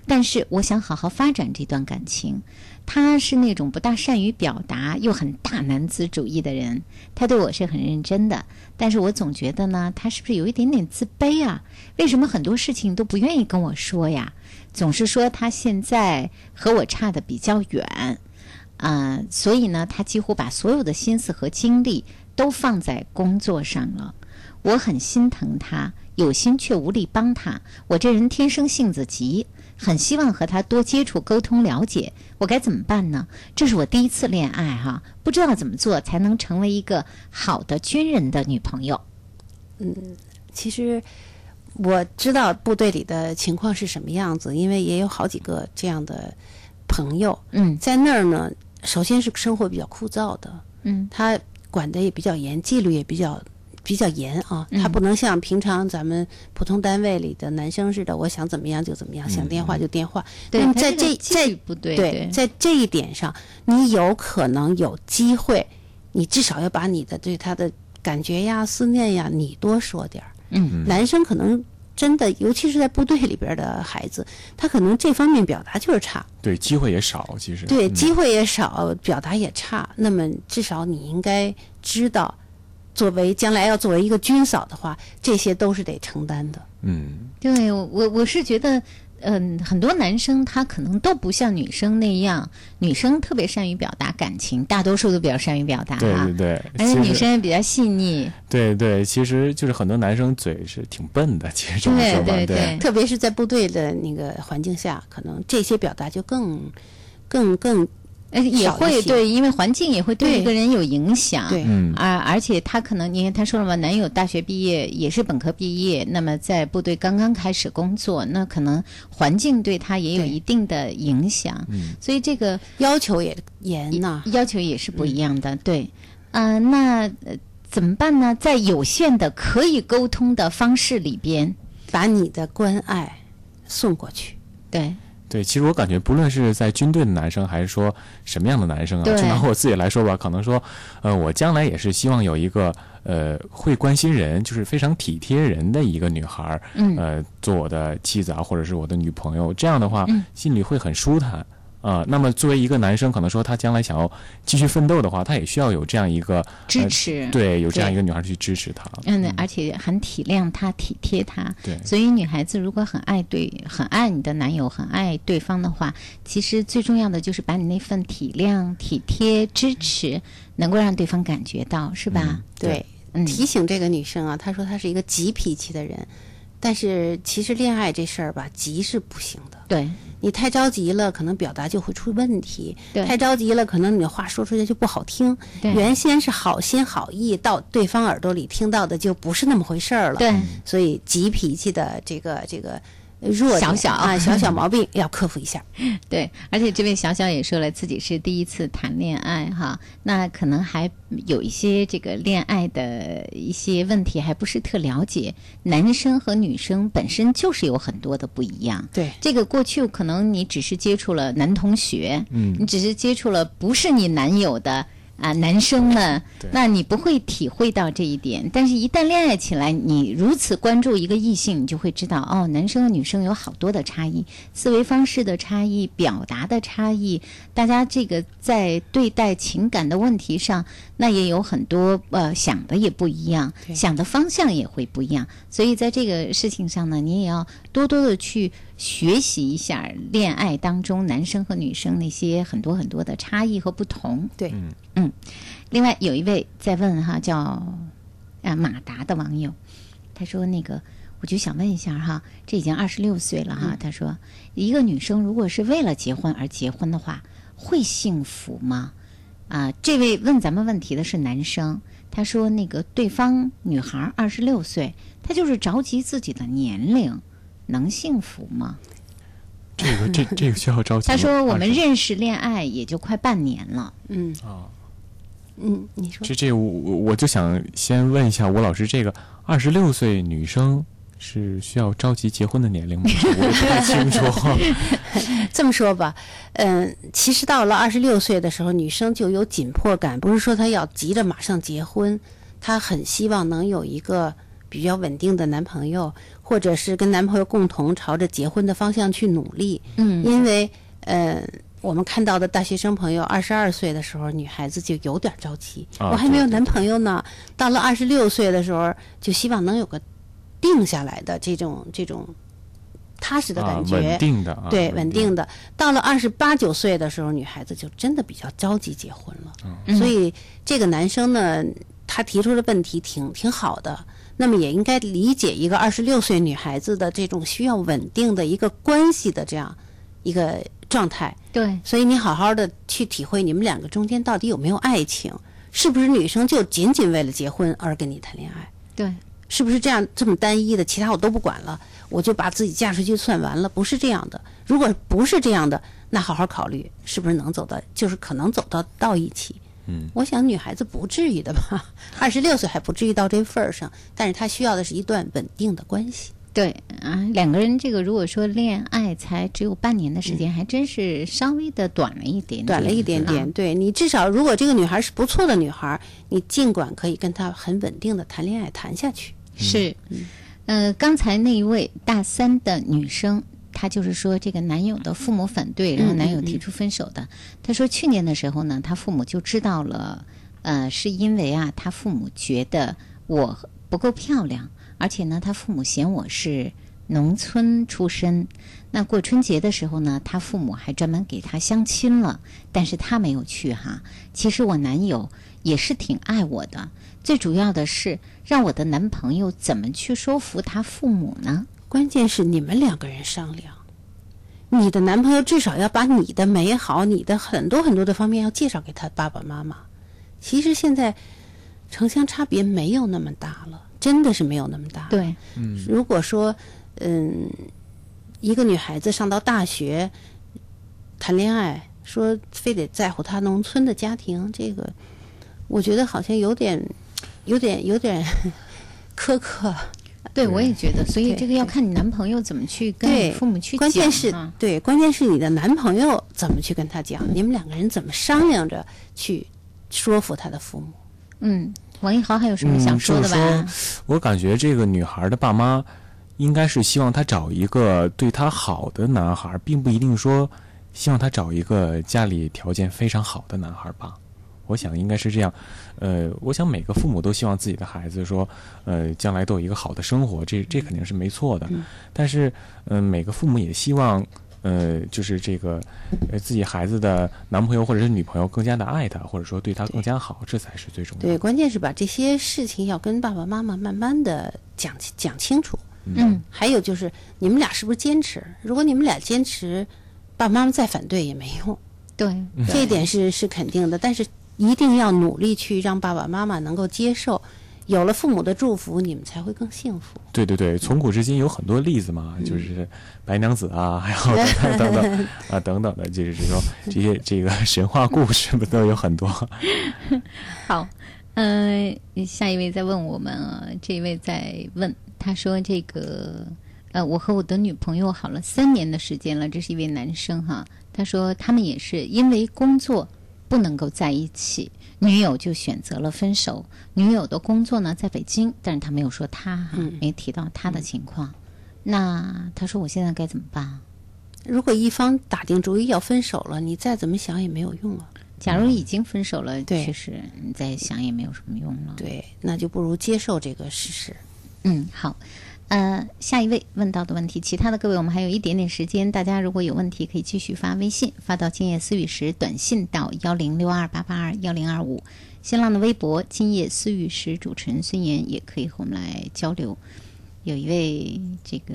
但是我想好好发展这段感情。他是那种不大善于表达又很大男子主义的人，他对我是很认真的，但是我总觉得呢，他是不是有一点点自卑啊？为什么很多事情都不愿意跟我说呀？总是说他现在和我差的比较远，啊、所以呢，他几乎把所有的心思和精力都放在工作上了。我很心疼他，有心却无力帮他。我这人天生性子急，很希望和他多接触、沟通、了解。我该怎么办呢？这是我第一次恋爱哈，不知道怎么做才能成为一个好的军人的女朋友。嗯其实我知道部队里的情况是什么样子，因为也有好几个这样的朋友。嗯在那儿呢，首先是生活比较枯燥的，嗯他管的也比较严，纪律也比较比较严啊。嗯他不能像平常咱们普通单位里的男生似的，我想怎么样就怎么样，想电话就电话。对那么在这这在纪律不对对对在这一点上，你有可能有机会，你至少要把你的对他的感觉呀、思念呀，你多说点儿。嗯男生可能真的，尤其是在部队里边的孩子，他可能这方面表达就是差，对，机会也少，其实。对，嗯机会也少，表达也差。那么至少你应该知道，作为将来要作为一个军嫂的话，这些都是得承担的。嗯，对我我我是觉得，嗯，很多男生他可能都不像女生那样，女生特别善于表达感情，大多数都比较善于表达啊对对，对。而且女生也比较细腻。对对，其实就是很多男生嘴是挺笨的，其实这么对说吧，对对特别是在部队的那个环境下，可能这些表达就更、更、更呃，也会对，因为环境也会对对一个人有影响。对嗯而而且他可能，你看他说了嘛，男友大学毕业也是本科毕业，那么在部队刚刚开始工作，那可能环境对他也有一定的影响。嗯所以这个要求也严呐、要求也是不一样的。对，呃，那呃怎么办呢？在有限的可以沟通的方式里边，把你的关爱送过去。对，对，其实我感觉，不论是在军队的男生，还是说什么样的男生啊，就拿我自己来说吧，可能说，呃，我将来也是希望有一个呃会关心人，就是非常体贴人的一个女孩呃，做我的妻子啊，或者是我的女朋友，这样的话，嗯心里会很舒坦。啊、那么作为一个男生，可能说他将来想要继续奋斗的话，他也需要有这样一个支持呃对，有这样一个女孩去支持他。嗯，而且很体谅他、体贴他。对所以女孩子如果很爱对、很爱你的男友、很爱对方的话，其实最重要的就是把你那份体谅、体贴、支持，能够让对方感觉到，是吧？对，嗯提醒这个女生啊，她说她是一个急脾气的人，但是其实恋爱这事儿吧，急是不行的。对你太着急了，可能表达就会出问题；对太着急了，可能你的话说出去就不好听。对原先是好心好意，到对方耳朵里听到的就不是那么回事儿了。对，所以急脾气的这个这个弱小小啊小小毛病要克服一下。(laughs) 对，而且这位小小也说了，自己是第一次谈恋爱哈，那可能还有一些这个恋爱的一些问题还不是特了解。男生和女生本身就是有很多的不一样。对，这个过去可能你只是接触了男同学，嗯你只是接触了不是你男友的啊男生们，那你不会体会到这一点。但是，一旦恋爱起来，你如此关注一个异性，你就会知道哦，男生和女生有好多的差异，思维方式的差异，表达的差异，大家这个在对待情感的问题上，那也有很多呃想的也不一样，想的方向也会不一样。所以在这个事情上呢，你也要多多的去学习一下恋爱当中男生和女生那些很多很多的差异和不同。对，嗯。另外有一位在问哈，叫啊马达的网友，他说那个。我就想问一下哈，这已经二十六岁了哈。他说，一个女生如果是为了结婚而结婚的话，会幸福吗？啊，这位问咱们问题的是男生，他说那个对方女孩二十六岁，她就是着急自己的年龄，能幸福吗？这个这这个 (laughs) 需要着急。他说我们认识恋爱也就快半年了，嗯啊，嗯，你说这这我我我就想先问一下吴老师，这个二十六岁女生是需要着急结婚的年龄吗？(laughs) 我也不太清楚。(laughs) 这么说吧，嗯，其实到了二十六岁的时候，女生就有紧迫感，不是说她要急着马上结婚，她很希望能有一个比较稳定的男朋友，或者是跟男朋友共同朝着结婚的方向去努力。嗯因为，呃，我们看到的大学生朋友，二十二岁的时候，女孩子就有点着急，啊我还没有男朋友呢。到了二十六岁的时候，就希望能有个定下来的这种这种踏实的啊感觉，稳定的啊对，稳稳定的。到了二十八九岁的时候，女孩子就真的比较着急结婚了。嗯所以这个男生呢，他提出的问题挺挺好的。那么也应该理解一个二十六岁女孩子的这种需要稳定的一个关系的这样一个状态。对，所以你好好的去体会你们两个中间到底有没有爱情，是不是女生就仅仅为了结婚而跟你谈恋爱？对，是不是这样这么单一的？其他我都不管了，我就把自己嫁出去算完了？不是这样的。如果不是这样的，那好好考虑是不是能走到，就是可能走到到一起。嗯，我想女孩子不至于的吧，(laughs) 二十六岁还不至于到这份儿上，但是她需要的是一段稳定的关系。对啊，两个人这个如果说恋爱才只有半年的时间，还真是稍微的短了一点点，短了一点点，啊。对你至少如果这个女孩是不错的女孩，你尽管可以跟她很稳定的谈恋爱谈下去。是，呃，刚才那一位大三的女生，她就是说这个男友的父母反对，然后男友提出分手的。她说去年的时候呢，她父母就知道了，呃，是因为啊，她父母觉得我不够漂亮，而且呢，她父母嫌我是农村出身。那过春节的时候呢，她父母还专门给她相亲了，但是她没有去哈。其实我男友也是挺爱我的，最主要的是让我的男朋友怎么去说服他父母呢？关键是你们两个人商量，你的男朋友至少要把你的美好、你的很多很多的方面要介绍给他爸爸妈妈。其实现在城乡差别没有那么大了，真的是没有那么大。对，嗯如果说，嗯，一个女孩子上到大学谈恋爱，说非得在乎她农村的家庭，这个我觉得好像有点、有点、有点 (laughs) 苛刻。对，我也觉得，所以这个要看你男朋友怎么去跟你父母去讲关键是啊对，关键是你的男朋友怎么去跟他讲，你们两个人怎么商量着去说服他的父母。嗯，王一豪还有什么想嗯说的吧？就是说我感觉这个女孩的爸妈应该是希望她找一个对她好的男孩，并不一定说希望她找一个家里条件非常好的男孩吧。我想应该是这样，呃，我想每个父母都希望自己的孩子说，呃，将来都有一个好的生活，这这肯定是没错的。但是，嗯、每个父母也希望，呃，就是这个，呃，自己孩子的男朋友或者是女朋友更加的爱他，或者说对他更加好，这才是最重要的。对，关键是把这些事情要跟爸爸妈妈慢慢的讲讲清楚。嗯，还有就是你们俩是不是坚持？如果你们俩坚持，爸爸妈妈再反对也没用。对，这一点是是肯定的，但是一定要努力去让爸爸妈妈能够接受。有了父母的祝福，你们才会更幸福。对对对，从古至今有很多例子嘛，就是白娘子啊，还有等等等等啊等等的，就是说这些这个神话故事不都有很多？(laughs) 好，呃，下一位在问我们啊，这一位在问，他说这个呃，我和我的女朋友好了三年的时间了，这是一位男生哈，他说他们也是因为工作不能够在一起，女友就选择了分手。女友的工作呢在北京，但是他没有说他哈，嗯没提到他的情况。那他说我现在该怎么办？如果一方打定主意要分手了，你再怎么想也没有用啊。假如已经分手了，对确实你再想也没有什么用了。对，那就不如接受这个事实。嗯，好。呃，下一位问到的问题，其他的各位我们还有一点点时间，大家如果有问题可以继续发微信，发到今夜思语时，短信到幺零六二八八二幺零二五，新浪的微博今夜思语时主持人孙岩也可以和我们来交流。有一位这个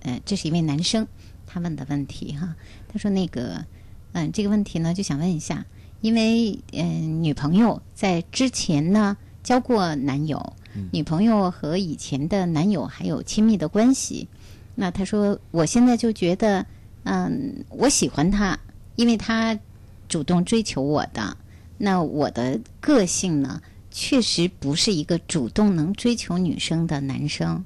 呃，这是一位男生，他问的问题哈，他说那个嗯、这个问题呢就想问一下，因为嗯、女朋友在之前呢交过男友。女朋友和以前的男友还有亲密的关系，那他说我现在就觉得，嗯，我喜欢他，因为他主动追求我的。那我的个性呢，确实不是一个主动能追求女生的男生。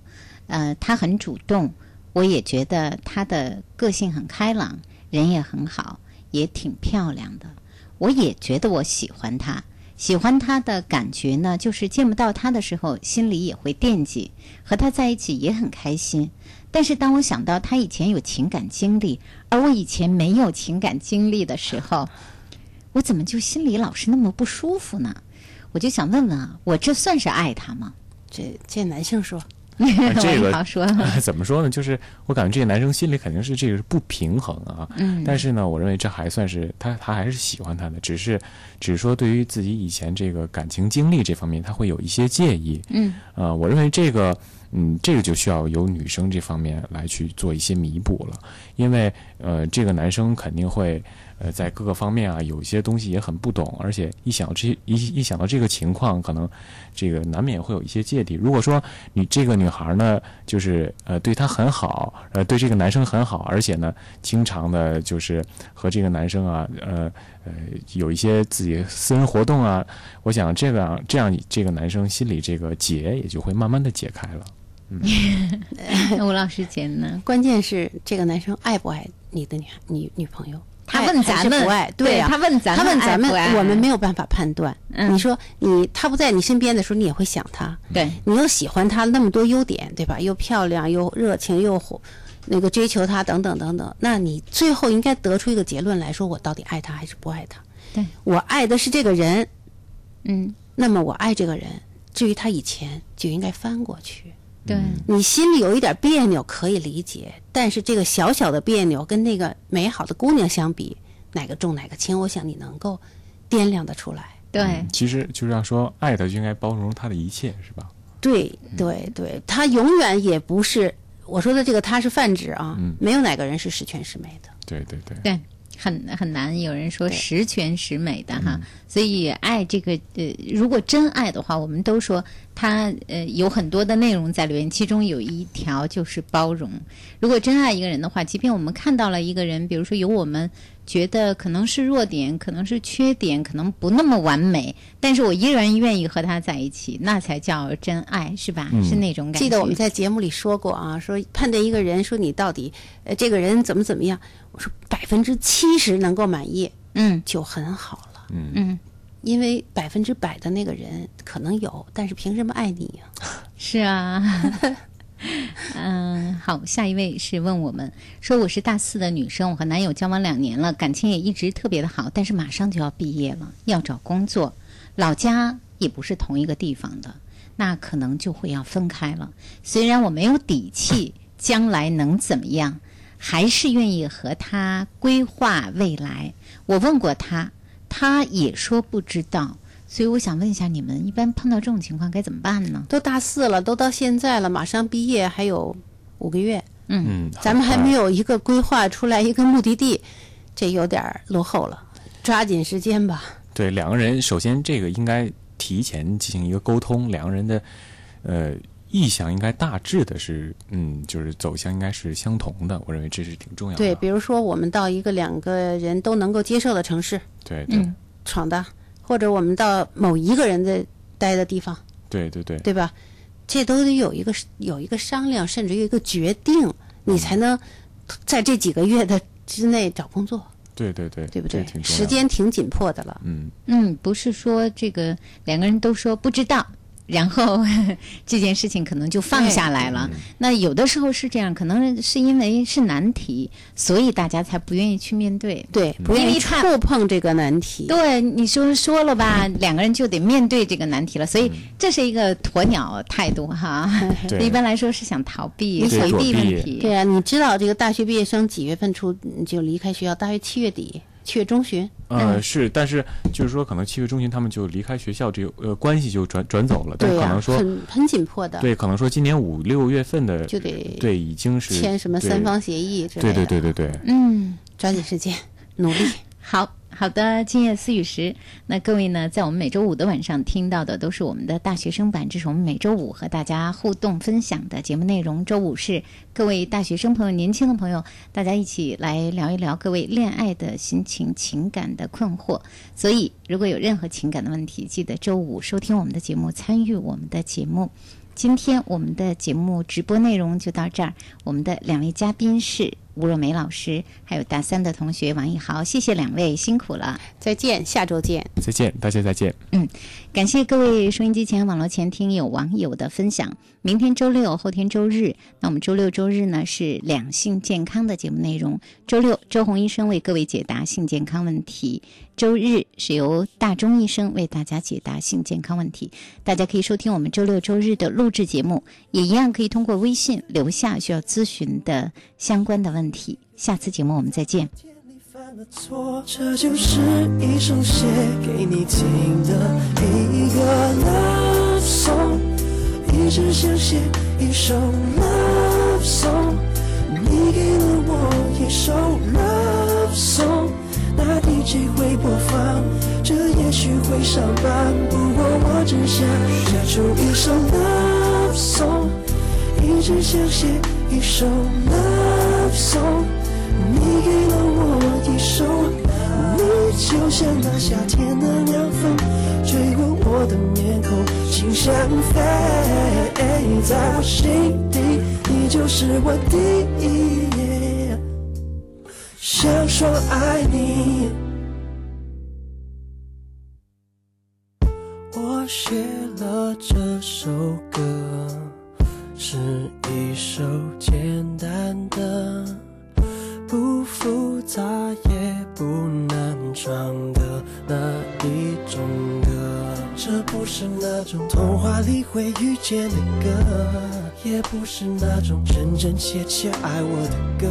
呃，他很主动，我也觉得他的个性很开朗，人也很好，也挺漂亮的。我也觉得我喜欢他。喜欢他的感觉呢，就是见不到他的时候，心里也会惦记；和他在一起也很开心。但是当我想到他以前有情感经历，而我以前没有情感经历的时候，我怎么就心里老是那么不舒服呢？我就想问问啊，我这算是爱他吗？这这男性说，啊这个 (laughs) (laughs) 怎么说呢？就是我感觉这个男生心里肯定是这个是不平衡啊。嗯但是呢，我认为这还算是他他还是喜欢他的，只是只是说对于自己以前这个感情经历这方面，他会有一些介意。嗯呃，我认为这个，嗯，这个就需要由女生这方面来去做一些弥补了，因为呃，这个男生肯定会呃在各个方面啊有一些东西也很不懂，而且一想到这一一想到这个情况，可能这个难免会有一些芥蒂。如果说你这个女孩呢，就是呃对她很好，呃对这个男生很好，而且呢经常的就是和这个男生啊，呃呃有一些自己私人活动啊，我想这个这样这个男生心里这个结也就会慢慢的解开了。嗯 (laughs) 吴老师觉得呢？关键是这个男生爱不爱你的女女女朋友？他问咱们是不爱，对呀、他问咱他问咱们我们没有办法判断。嗯你说你他不在你身边的时候，你也会想他，对，你又喜欢他那么多优点，对吧？又漂亮，又热情，又火，那个追求他等等等等。那你最后应该得出一个结论来说，我到底爱他还是不爱他？对我爱的是这个人，嗯，那么我爱这个人。至于他以前，就应该翻过去。对，你心里有一点别扭可以理解，但是这个小小的别扭跟那个美好的姑娘相比，哪个重哪个轻？我想你能够掂量得出来。对，其实就是要说爱的就应该包容他的一切，是吧？对对对，他永远也不是我说的这个，他是泛指啊，嗯没有哪个人是十全十美的。对对对。对，很很难。有人说十全十美的哈，嗯所以爱这个呃，如果真爱的话，我们都说它呃有很多的内容在里面，其中有一条就是包容。如果真爱一个人的话，即便我们看到了一个人，比如说有我们觉得可能是弱点，可能是缺点，可能不那么完美，但是我依然愿意和他在一起，那才叫真爱，是吧？嗯是那种感觉。记得我们在节目里说过啊，说判断一个人，说你到底呃这个人怎么怎么样，我说百分之七十能够满意嗯就很好了。嗯嗯，因为百分之百的那个人可能有，但是凭什么爱你呀、(laughs) 是啊，(laughs) 嗯，好，下一位是问我们说，我是大四的女生，我和男友交往两年了，感情也一直特别的好，但是马上就要毕业了，要找工作，老家也不是同一个地方的，那可能就会要分开了。虽然我没有底气，将来能怎么样，还是愿意和他规划未来。我问过他，他也说不知道。所以我想问一下，你们一般碰到这种情况该怎么办呢？都大四了，都到现在了，马上毕业还有五个月，嗯，咱们还没有。一个规划出来一个目的地，这有点儿落后了，抓紧时间吧。对两个人，首先这个应该提前进行一个沟通，两个人的呃意向应该大致的是，嗯，就是走向应该是相同的。我认为这是挺重要的。对，比如说我们到一个两个人都能够接受的城市对对嗯闯荡，或者我们到某一个人的待的地方，对对对。对吧？这都得有一个有一个商量，甚至有一个决定，你才能在这几个月的之内找工作。对对对，对不对？时间挺紧迫的了。嗯，嗯，不是说这个两个人都说不知道，然后 (laughs) 这件事情可能就放下来了。那有的时候是这样，可能是因为是难题，所以大家才不愿意去面对。对，不愿意触碰这个难题。对，你说说了吧，两个人就得面对这个难题了，所以这是一个鸵鸟态度哈。(laughs) 对一般来说是想逃避、你想回避问题。对啊，你知道这个大学毕业生几月份出就离开学校？大约七月底，七月中旬。呃，嗯是，但是就是说，可能七月中旬他们就离开学校，这个呃关系就转转走了，但对呀、可能说很很紧迫的。对，可能说今年五六月份的就得对已经是签什么三方协议之类对的。对对对对，嗯，抓紧时间，努力。(laughs) 好好的，今夜思雨时，那各位呢，在我们每周五的晚上听到的都是我们的大学生版，这是我们每周五和大家互动分享的节目内容。周五是各位大学生朋友、年轻的朋友，大家一起来聊一聊各位恋爱的心情、情感的困惑。所以，如果有任何情感的问题，记得周五收听我们的节目，参与我们的节目。今天我们的节目直播内容就到这儿。我们的两位嘉宾是吴若梅老师，还有大三的同学王一豪，谢谢两位，辛苦了。再见，下周见。再见，大家再见。嗯，感谢各位收音机前、网络前听友、网友的分享。明天周六，后天周日，那我们周六周日呢是两性健康的节目内容。周六，周红医生为各位解答性健康问题；周日是由大钟医生为大家解答性健康问题。大家可以收听我们周六周日的录制节目，也一样可以通过微信留下需要咨询的相关的问问题。下次节目我们再见。你给了我一首 love song，那 DJ 会播放，这也许会上榜，不过我只想写出一首 love song，一直想写一首 love song。你给了我一首，你就像那夏天的凉风，吹过我的面孔，心想飞，在我心底，你就是我第一，想说爱你。我写了这首歌，是一首简单的。不复杂也不难唱的那一，这不是那种童话里会遇见的歌，也不是那种真真切切爱我的歌，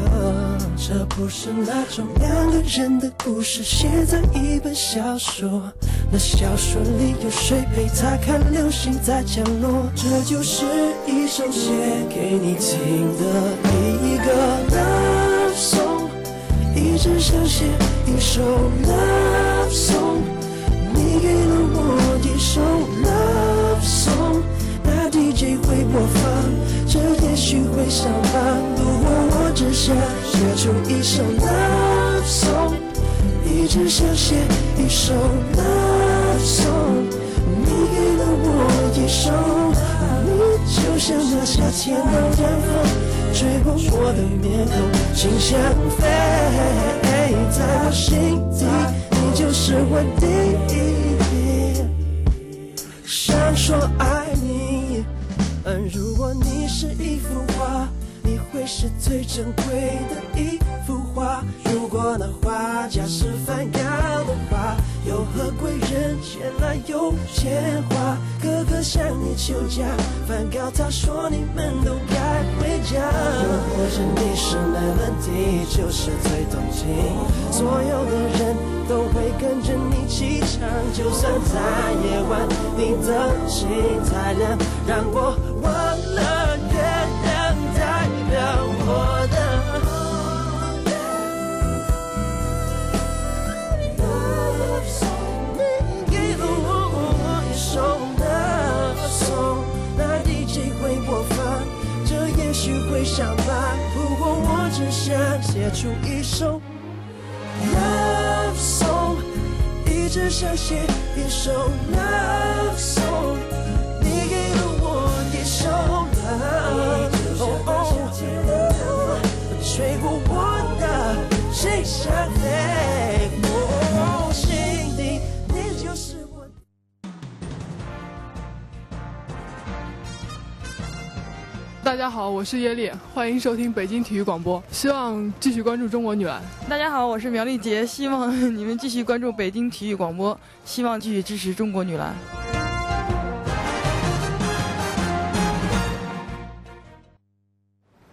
这不是那种两个人的故事写在一本小说，那小说里有谁陪他看流星在降落？这就是一首写给你听的一个 love song。一直想写一首 love song，你给了我一首 love song，那 DJ 会播放，这也许会上榜，不过我只想写出一首 love song，一直想写一首 love song，你给了我一首，你就像那夏天的凉风。吹过我的面孔，心想飞，在我心底，你就是我第一。想说爱你，嗯，如果你是一幅画，会是最珍贵的一幅画。如果那画家是梵高的话，有何贵人前来有钱花？哥哥向你求嫁，梵高他说你们都该回家。又或者你是 melody，就是最动情，所有的人都会跟着你起唱。就算在夜晚，你的心太亮，让我也许会上榜，不过我只想写出一首 love song，一直想写一首 love song，你给了我一首 love，哦哦，吹过我的。谁想飞？大家好，我是叶丽，欢迎收听北京体育广播，希望继续关注中国女篮。大家好，我是苗丽杰，希望你们继续关注北京体育广播，希望继续支持中国女篮。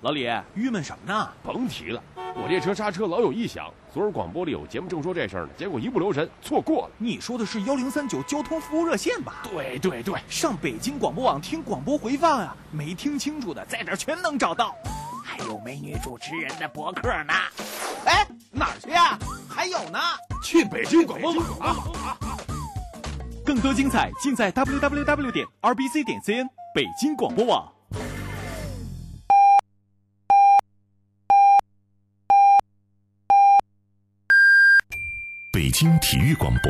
老李，郁闷什么呢？甭提了，我这车刹车老有异响。昨儿广播里有节目正说这事儿呢，结果一不留神错过了。你说的是幺零三九交通服务热线吧？对对对，上北京广播网听广播回放啊，没听清楚的在这儿全能找到。还有美女主持人的博客呢。哎，哪儿去呀？还有呢，去北京广播网啊！更多精彩尽在 www 点 rbc 点 cn 北京广播网。听体育广播。